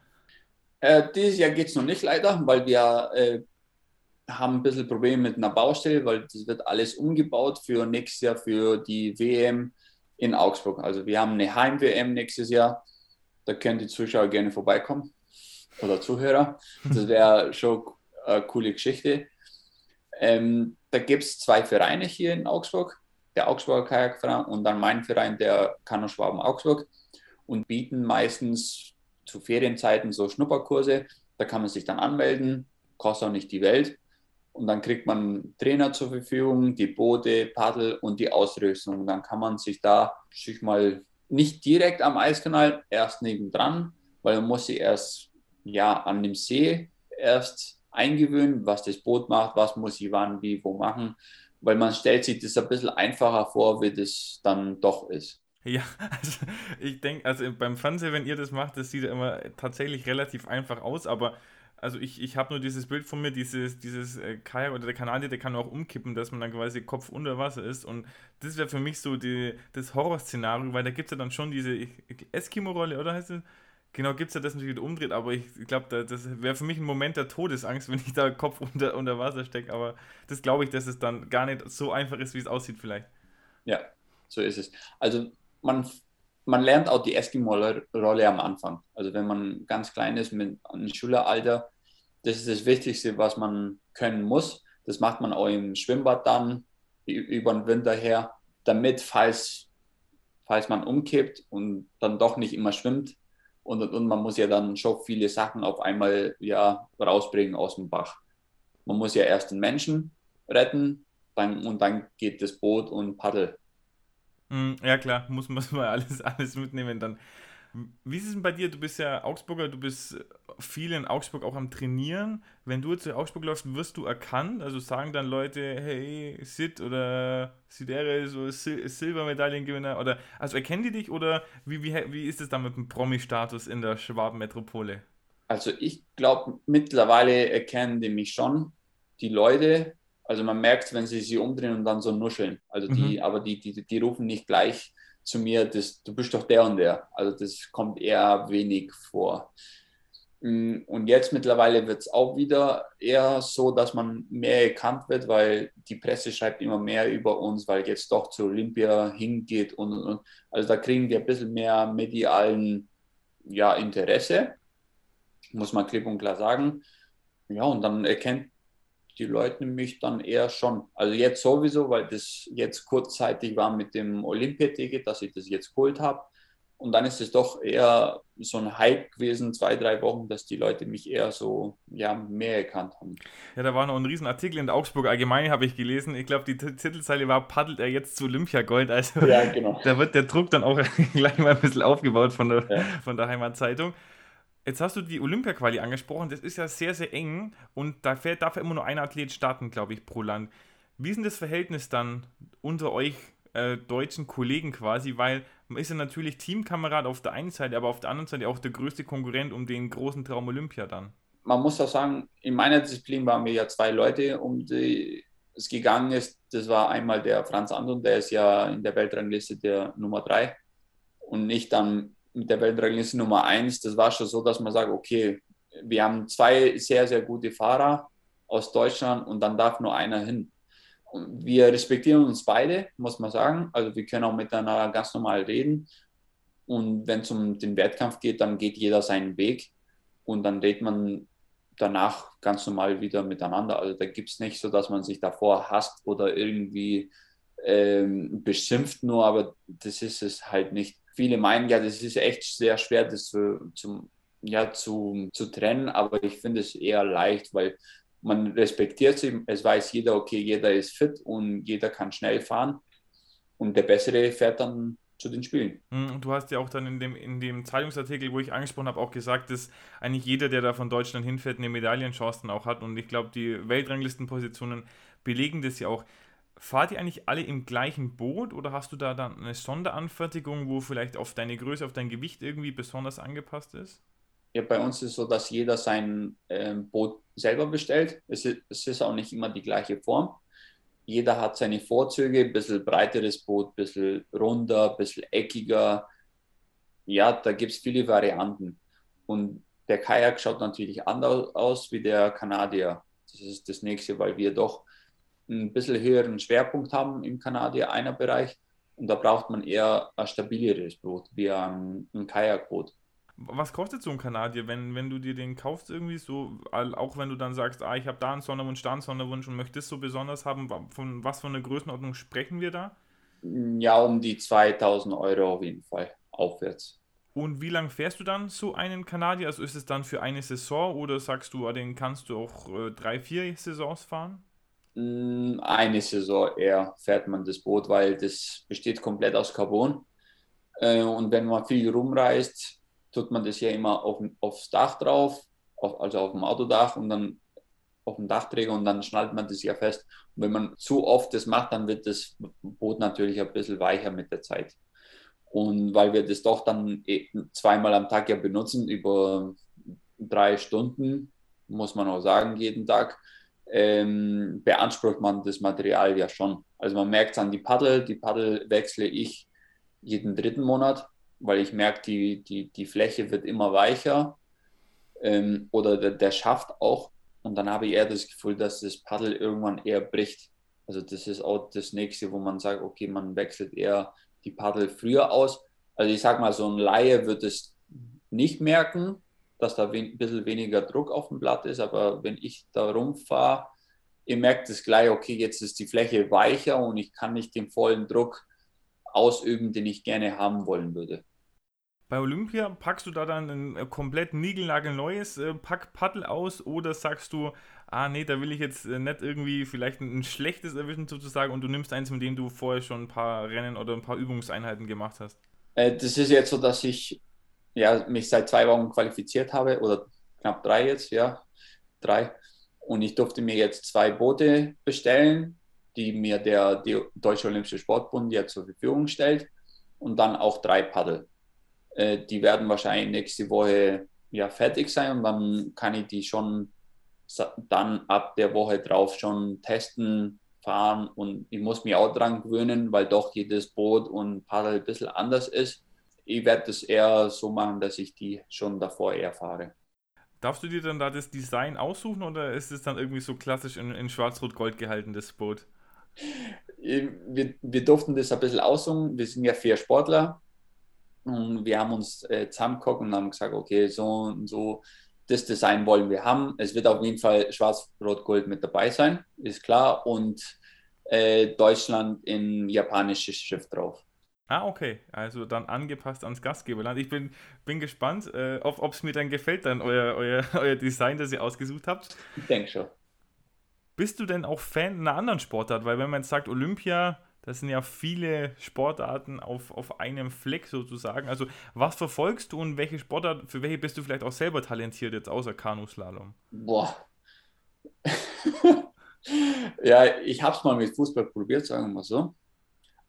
Äh, dieses Jahr geht es noch nicht leider, weil wir äh, haben ein bisschen Probleme mit einer Baustelle, weil das wird alles umgebaut für nächstes Jahr für die WM in Augsburg. Also wir haben eine Heim-WM nächstes Jahr. Da können die Zuschauer gerne vorbeikommen oder Zuhörer. Das wäre schon eine coole Geschichte. Ähm, da gibt es zwei Vereine hier in Augsburg, der Augsburger Kajakverein und dann mein Verein, der Kanu Schwaben Augsburg und bieten meistens zu Ferienzeiten so Schnupperkurse. Da kann man sich dann anmelden, kostet auch nicht die Welt. Und dann kriegt man Trainer zur Verfügung, die Boote, Paddel und die Ausrüstung. Und dann kann man sich da sich mal nicht direkt am Eiskanal, erst nebendran, weil man muss sich erst ja an dem See erst eingewöhnen, was das Boot macht, was muss ich wann, wie, wo machen, weil man stellt sich das ein bisschen einfacher vor, wie das dann doch ist. Ja, also ich denke, also beim Fernsehen, wenn ihr das macht, das sieht immer tatsächlich relativ einfach aus, aber also ich, ich habe nur dieses Bild von mir, dieses, dieses äh, Kajak oder der Kanadier, der kann auch umkippen, dass man dann quasi Kopf unter Wasser ist. Und das wäre für mich so die, das Horrorszenario, weil da gibt es ja dann schon diese Eskimo-Rolle, oder heißt es? Genau, gibt es ja das natürlich wieder umdreht, aber ich glaube, da, das wäre für mich ein Moment der Todesangst, wenn ich da Kopf unter, unter Wasser stecke. Aber das glaube ich, dass es dann gar nicht so einfach ist, wie es aussieht, vielleicht. Ja, so ist es. Also man man lernt auch die Eskimo-Rolle am Anfang. Also wenn man ganz klein ist mit einem Schüleralter, das ist das Wichtigste, was man können muss. Das macht man auch im Schwimmbad dann über den Winter her, damit, falls, falls man umkippt und dann doch nicht immer schwimmt, und, und man muss ja dann schon viele Sachen auf einmal ja, rausbringen aus dem Bach. Man muss ja erst den Menschen retten dann, und dann geht das Boot und Paddel ja, klar, muss, man alles, alles mitnehmen dann. Wie ist es denn bei dir? Du bist ja Augsburger, du bist viel in Augsburg auch am Trainieren. Wenn du zu Augsburg läufst, wirst du erkannt? Also sagen dann Leute, hey, Sid oder Sidere, so Sil Silbermedaillengewinner oder also erkennen die dich oder wie, wie, wie ist es dann mit dem Promi-Status in der Schwabenmetropole? Also ich glaube, mittlerweile erkennen die mich schon, die Leute, also man merkt, wenn sie sich umdrehen und dann so nuscheln. Also die, mhm. aber die, die, die rufen nicht gleich zu mir, das, du bist doch der und der. Also das kommt eher wenig vor. Mm, und jetzt mittlerweile wird es auch wieder eher so, dass man mehr erkannt wird, weil die Presse schreibt immer mehr über uns, weil jetzt doch zu Olympia hingeht und, und, und. also da kriegen wir ein bisschen mehr medialen ja, Interesse, muss man klipp und klar sagen. Ja, und dann erkennt die Leute mich dann eher schon. Also jetzt sowieso, weil das jetzt kurzzeitig war mit dem Olympiaticket, dass ich das jetzt geholt habe. Und dann ist es doch eher so ein Hype gewesen, zwei, drei Wochen, dass die Leute mich eher so ja, mehr erkannt haben. Ja, da war noch ein Riesenartikel in der Augsburg Allgemeine, habe ich gelesen. Ich glaube, die Titelzeile war, paddelt er jetzt zu Olympiagold? Also ja, genau. da wird der Druck dann auch gleich mal ein bisschen aufgebaut von der, ja. von der Heimatzeitung. Jetzt hast du die Olympia-Quali angesprochen. Das ist ja sehr, sehr eng und da fährt, darf ja immer nur ein Athlet starten, glaube ich, pro Land. Wie ist denn das Verhältnis dann unter euch äh, deutschen Kollegen quasi? Weil man ist ja natürlich Teamkamerad auf der einen Seite, aber auf der anderen Seite auch der größte Konkurrent um den großen Traum Olympia dann. Man muss auch sagen, in meiner Disziplin waren wir ja zwei Leute, um die es gegangen ist. Das war einmal der Franz Anton, der ist ja in der Weltrangliste der Nummer drei und nicht dann mit der Weltrangliste Nummer 1, das war schon so, dass man sagt, okay, wir haben zwei sehr, sehr gute Fahrer aus Deutschland und dann darf nur einer hin. Und wir respektieren uns beide, muss man sagen. Also wir können auch miteinander ganz normal reden. Und wenn es um den Wettkampf geht, dann geht jeder seinen Weg und dann redet man danach ganz normal wieder miteinander. Also da gibt es nicht so, dass man sich davor hasst oder irgendwie ähm, beschimpft nur, aber das ist es halt nicht viele meinen ja, das ist echt sehr schwer, das zu, zu, ja, zu, zu trennen, aber ich finde es eher leicht, weil man respektiert sie, es weiß jeder, okay, jeder ist fit und jeder kann schnell fahren und der Bessere fährt dann zu den Spielen. Hm, du hast ja auch dann in dem, in dem Zeitungsartikel, wo ich angesprochen habe, auch gesagt, dass eigentlich jeder, der da von Deutschland hinfährt, eine Medaillenchance dann auch hat. Und ich glaube, die Weltranglistenpositionen belegen das ja auch. Fahrt ihr eigentlich alle im gleichen Boot oder hast du da dann eine Sonderanfertigung, wo vielleicht auf deine Größe, auf dein Gewicht irgendwie besonders angepasst ist? Ja, bei uns ist es so, dass jeder sein äh, Boot selber bestellt. Es ist, es ist auch nicht immer die gleiche Form. Jeder hat seine Vorzüge, ein bisschen breiteres Boot, ein bisschen runder, ein bisschen eckiger. Ja, da gibt es viele Varianten. Und der Kajak schaut natürlich anders aus wie der Kanadier. Das ist das nächste, weil wir doch ein bisschen höheren Schwerpunkt haben im Kanadier einer Bereich und da braucht man eher ein stabileres Boot, wie ein, ein Kajakboot. Was kostet so ein Kanadier, wenn, wenn du dir den kaufst irgendwie so, auch wenn du dann sagst, ah, ich habe da einen Sonderwunsch, da einen Sonderwunsch und möchtest so besonders haben, von was für einer Größenordnung sprechen wir da? Ja, um die 2000 Euro auf jeden Fall aufwärts. Und wie lange fährst du dann so einen Kanadier? Also ist es dann für eine Saison oder sagst du, ah, den kannst du auch äh, drei, vier Saisons fahren? Mm, eine Saison eher fährt man das Boot, weil das besteht komplett aus Carbon. Äh, und wenn man viel rumreist, tut man das ja immer auf, aufs Dach drauf, auf, also auf dem Autodach und dann auf dem Dachträger und dann schnallt man das ja fest. Und wenn man zu oft das macht, dann wird das Boot natürlich ein bisschen weicher mit der Zeit. Und weil wir das doch dann eh zweimal am Tag ja benutzen, über drei Stunden, muss man auch sagen, jeden Tag, ähm, beansprucht man das Material ja schon. Also man merkt es an die Paddel, die Paddel wechsle ich jeden dritten Monat, weil ich merke, die, die, die Fläche wird immer weicher ähm, oder der, der Schaft auch. Und dann habe ich eher das Gefühl, dass das Paddel irgendwann eher bricht. Also das ist auch das nächste, wo man sagt, okay, man wechselt eher die Paddel früher aus. Also ich sage mal, so ein Laie wird es nicht merken, dass da ein bisschen weniger Druck auf dem Blatt ist. Aber wenn ich da rumfahre, ihr merkt es gleich, okay, jetzt ist die Fläche weicher und ich kann nicht den vollen Druck ausüben, den ich gerne haben wollen würde. Bei Olympia packst du da dann ein äh, komplett niegelnagelneues äh, Packpaddel aus oder sagst du, ah nee, da will ich jetzt äh, nicht irgendwie vielleicht ein, schlechtes erwischen sozusagen und du nimmst eins, mit dem du vorher schon ein paar Rennen oder ein paar Übungseinheiten gemacht hast? Das ist jetzt so, dass ich ja, mich seit zwei Wochen qualifiziert habe oder knapp drei jetzt, ja, drei. Und ich durfte mir jetzt zwei Boote bestellen, die mir der, Deutsche Olympische Sportbund ja zur Verfügung stellt und dann auch drei Paddel. Äh, die werden wahrscheinlich nächste Woche ja, fertig sein und dann kann ich die schon dann ab der Woche drauf schon testen, fahren und ich muss mich auch dran gewöhnen, weil doch jedes Boot und Paddel ein bisschen anders ist. Ich werde das eher so machen, dass ich die schon davor eher fahre. Darfst du dir dann da das Design aussuchen oder ist es dann irgendwie so klassisch in, in Schwarz-Rot-Gold gehalten, das Boot? Wir, wir durften das ein bisschen aussuchen. Wir sind ja vier Sportler und wir haben uns äh, zusammengeguckt und haben gesagt, okay, so und so, das Design wollen wir haben. Es wird auf jeden Fall Schwarz-Rot-Gold mit dabei sein, ist klar. Und äh, Deutschland in japanisches Schrift drauf. Ah, okay. Also dann angepasst ans Gastgeberland. Ich bin, bin gespannt, äh, ob es mir dann gefällt, dann euer, euer, euer Design, das ihr ausgesucht habt. Ich denke schon. Bist du denn auch Fan einer anderen Sportart? Weil wenn man jetzt sagt Olympia, das sind ja viele Sportarten auf, auf einem Fleck sozusagen. Also was verfolgst du und welche Sportart, für welche bist du vielleicht auch selber talentiert jetzt außer Kanuslalom? Boah. ja, ich habe es mal mit Fußball probiert, sagen wir mal so.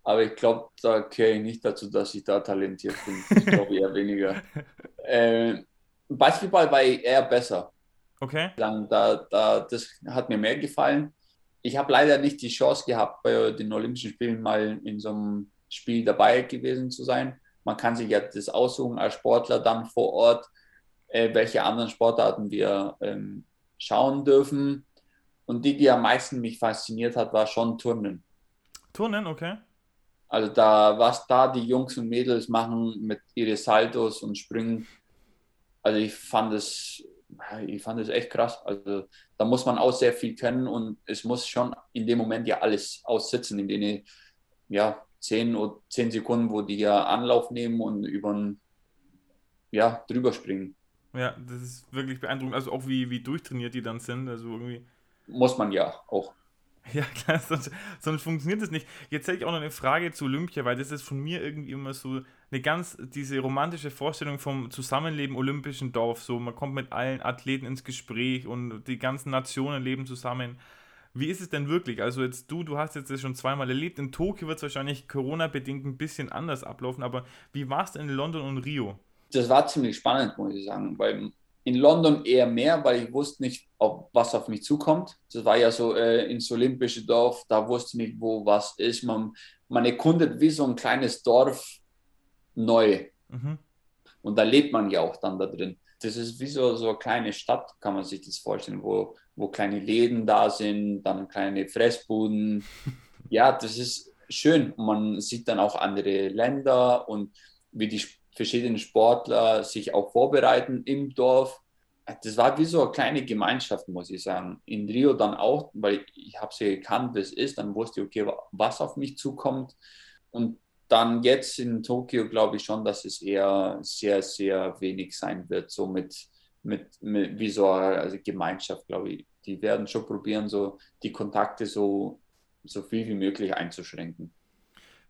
Aber ich glaube, da gehöre ich nicht dazu, dass ich da talentiert bin. Ich glaube eher weniger. Äh, Basketball war ich eher besser. Okay. Dann, da, da, das hat mir mehr gefallen ich habe leider nicht die Chance gehabt, bei den Olympischen Spielen mal in so einem Spiel dabei gewesen zu sein. Man kann sich ja das aussuchen als Sportler dann vor Ort, äh, welche anderen Sportarten wir ähm, schauen dürfen. Und die, die am meisten mich fasziniert hat, war schon Turnen. Turnen, okay. Also da, was da die Jungs und Mädels machen mit ihren Saltos und Springen, also ich fand es ich fand es echt krass. Also da muss man auch sehr viel können und es muss schon in dem Moment ja alles aussitzen, in denen ja zehn oder zehn Sekunden, wo die ja Anlauf nehmen und über ja drüber springen. Ja, das ist wirklich beeindruckend. Also auch wie, wie durchtrainiert die dann sind. Also irgendwie. Muss man ja auch. Ja, klar, sonst, sonst funktioniert das nicht. Jetzt hätte ich auch noch eine Frage zu Olympia, weil das ist von mir irgendwie immer so eine ganz, diese romantische Vorstellung vom Zusammenleben olympischen Dorf. So, man kommt mit allen Athleten ins Gespräch und die ganzen Nationen leben zusammen. Wie ist es denn wirklich? Also jetzt du, du hast jetzt das schon zweimal erlebt. In Tokio wird es wahrscheinlich Corona-bedingt ein bisschen anders ablaufen, aber wie war es denn in London und Rio? Das war ziemlich spannend, muss ich sagen, weil in London eher mehr, weil ich wusste nicht, ob was auf mich zukommt. Das war ja so äh, ins olympische Dorf, da wusste ich nicht, wo was ist. Man, man erkundet wie so ein kleines Dorf neu. Mhm. Und da lebt man ja auch dann da drin. Das ist wie so, so eine kleine Stadt, kann man sich das vorstellen, wo, wo kleine Läden da sind, dann kleine Fressbuden. Ja, das ist schön. Man sieht dann auch andere Länder und wie die verschiedenen Sportler sich auch vorbereiten im Dorf. Das war wie so eine kleine Gemeinschaft, muss ich sagen. In Rio dann auch, weil ich habe sie gekannt, wie es ist. Dann wusste ich, okay, was auf mich zukommt. Und dann jetzt in Tokio glaube ich schon, dass es eher sehr, sehr wenig sein wird, so mit, mit, mit wie so eine also Gemeinschaft, glaube ich. Die werden schon probieren, so die Kontakte so, so viel wie möglich einzuschränken.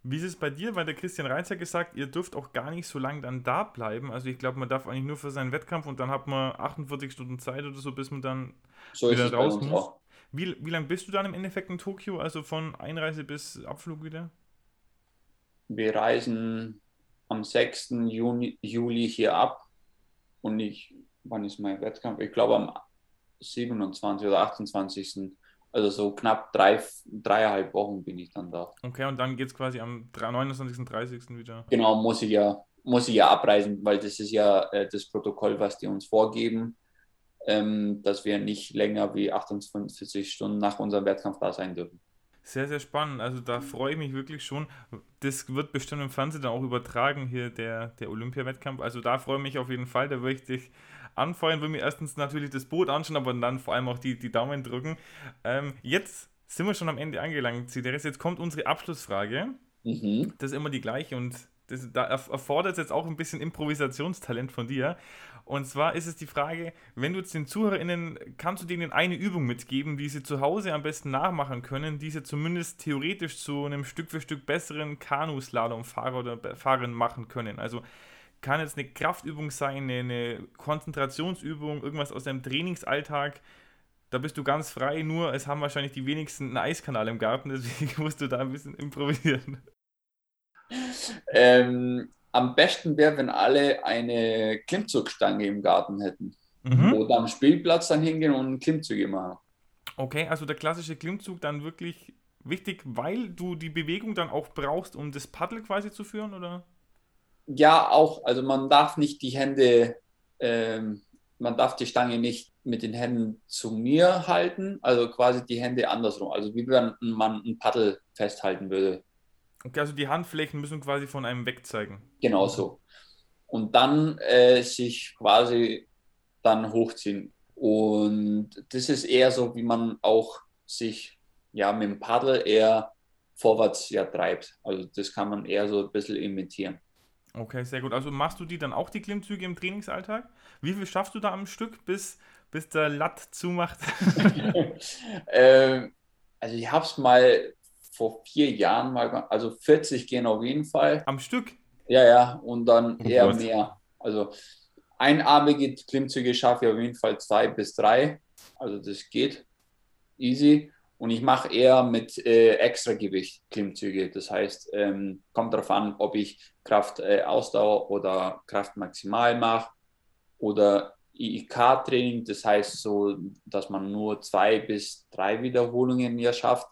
Wie ist es bei dir? Weil der Christian Reitzer gesagt, ihr dürft auch gar nicht so lange dann da bleiben. Also ich glaube, man darf eigentlich nur für seinen Wettkampf und dann hat man 48 Stunden Zeit oder so, bis man dann so wieder raus muss. Wie, wie lange bist du dann im Endeffekt in Tokio? Also von Einreise bis Abflug wieder? wir reisen am 6. Juni, Juli hier ab und ich, wann ist mein Wettkampf? Ich glaube am 27. oder 28. Also so knapp drei, dreieinhalb Wochen bin ich dann da. Okay, und dann geht es quasi am 29. 30. wieder. Genau, muss ich ja, muss ich ja abreisen, weil das ist ja äh, das Protokoll, was die uns vorgeben, ähm, dass wir nicht länger wie 48 Stunden nach unserem Wettkampf da sein dürfen. Sehr, sehr spannend. Also da freue ich mich wirklich schon. Das wird bestimmt im Fernsehen dann auch übertragen, hier der, der Olympia-Wettkampf. Also da freue ich mich auf jeden Fall. Da würde ich dich anfeuern, würde mir erstens natürlich das Boot anschauen, aber dann vor allem auch die, die Daumen drücken. Ähm, jetzt sind wir schon am Ende angelangt, Cideres. Jetzt kommt unsere Abschlussfrage. Mhm. Das ist immer die gleiche und das, da erfordert es jetzt auch ein bisschen Improvisationstalent von dir. Und zwar ist es die Frage, wenn du jetzt den ZuhörerInnen, kannst du denen eine Übung mitgeben, die sie zu Hause am besten nachmachen können, die sie zumindest theoretisch zu einem Stück für Stück besseren Kanu-Slalom-Fahrer oder Fahrerin machen können? Also kann jetzt eine Kraftübung sein, eine Konzentrationsübung, irgendwas aus deinem Trainingsalltag. Da bist du ganz frei, nur es haben wahrscheinlich die wenigsten einen Eiskanal im Garten, deswegen musst du da ein bisschen improvisieren. Ähm, am besten wäre, wenn alle eine Klimmzugstange im Garten hätten. Mhm. Oder am Spielplatz dann hingehen und Klimmzüge machen. Okay, also der klassische Klimmzug dann wirklich wichtig, weil du die Bewegung dann auch brauchst, um das Paddel quasi zu führen, oder? Ja, auch. Also man darf nicht die Hände, ähm, man darf die Stange nicht mit den Händen zu mir halten, also quasi die Hände andersrum. Also wie wenn man ein Paddel festhalten würde. Okay, also die Handflächen müssen quasi von einem wegzeigen. Genau so. Und dann äh, sich quasi dann hochziehen. Und das ist eher so, wie man auch sich ja mit dem Paddel eher vorwärts ja treibt. Also das kann man eher so ein bisschen imitieren. Okay, sehr gut. Also machst du die dann auch die Klimmzüge im Trainingsalltag? Wie viel schaffst du da am Stück, bis, bis der Latt zumacht? äh, also ich habe es mal vor vier Jahren mal, also 40 gehen auf jeden Fall. Am Stück? Ja, ja, und dann oh eher Gott. mehr. Also einarmige Klimmzüge schaffe ich auf jeden Fall zwei bis drei. Also das geht easy. Und ich mache eher mit äh, Extragewicht Klimmzüge. Das heißt, ähm, kommt darauf an, ob ich Kraft äh, Ausdauer oder Kraft maximal mache oder IIK-Training. Das heißt so, dass man nur zwei bis drei Wiederholungen hier schafft.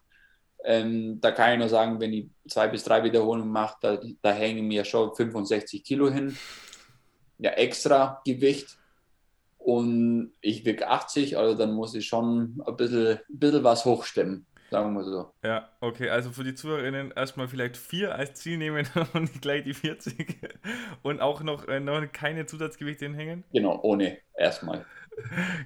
Ähm, da kann ich nur sagen, wenn ich zwei bis drei Wiederholungen mache, da, da hängen mir schon 65 Kilo hin. Ja, extra Gewicht. Und ich wiege 80, also dann muss ich schon ein bisschen, ein bisschen was hochstemmen. Sagen wir so. Ja, okay, also für die Zuhörerinnen erstmal vielleicht vier als Ziel nehmen und gleich die 40 und auch noch, äh, noch keine Zusatzgewichte hinhängen. Genau, ohne erstmal.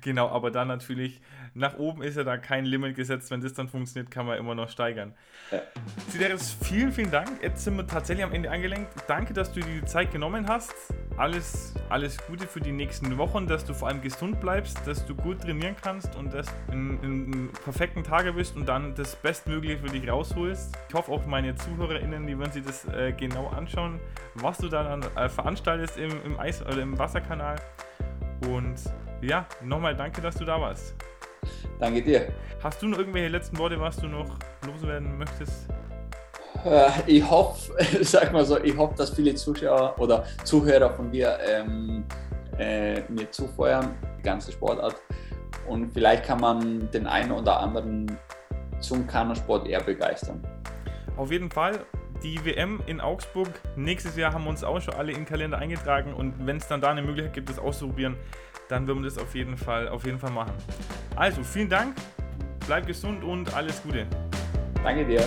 Genau, aber dann natürlich, nach oben ist ja da kein Limit gesetzt. Wenn das dann funktioniert, kann man immer noch steigern. Ja. Sideris, vielen, vielen Dank. Jetzt sind wir tatsächlich am Ende angelenkt. Danke, dass du dir die Zeit genommen hast. Alles, alles Gute für die nächsten Wochen, dass du vor allem gesund bleibst, dass du gut trainieren kannst und dass du in, in, in perfekten Tage bist und dann das Bestmögliche für dich rausholst. Ich hoffe auch meine ZuhörerInnen, die werden sich das äh, genau anschauen, was du dann äh, veranstaltest im, im Eis- oder im Wasserkanal. Und ja, nochmal danke, dass du da warst. Danke dir. Hast du noch irgendwelche letzten Worte, was du noch loswerden möchtest? Äh, ich hoffe, sag mal so, ich hoffe, dass viele Zuschauer oder Zuhörer von dir ähm, äh, mir zufeuern, die ganze Sportart. Und vielleicht kann man den einen oder anderen zum Kanusport eher begeistern. Auf jeden Fall die WM in Augsburg. Nächstes Jahr haben wir uns auch schon alle in den Kalender eingetragen und wenn es dann da eine Möglichkeit gibt, das auszuprobieren, dann würden wir das auf jeden Fall, auf jeden Fall machen. Also, vielen Dank, bleib gesund und alles Gute. Danke dir.